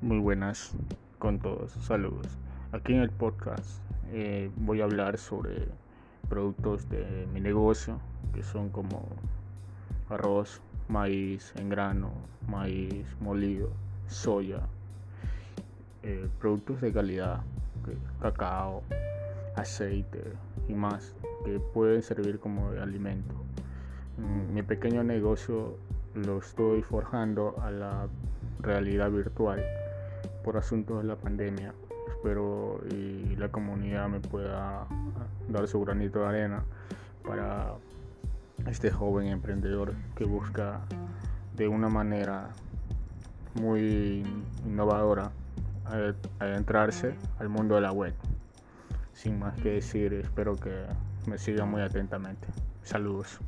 Muy buenas con todos, saludos. Aquí en el podcast eh, voy a hablar sobre productos de mi negocio, que son como arroz, maíz en grano, maíz molido, soya, eh, productos de calidad, cacao, aceite y más, que pueden servir como alimento. Mm, mi pequeño negocio lo estoy forjando a la realidad virtual por asuntos de la pandemia. Espero y la comunidad me pueda dar su granito de arena para este joven emprendedor que busca de una manera muy innovadora adentrarse al mundo de la web. Sin más que decir, espero que me sigan muy atentamente. Saludos.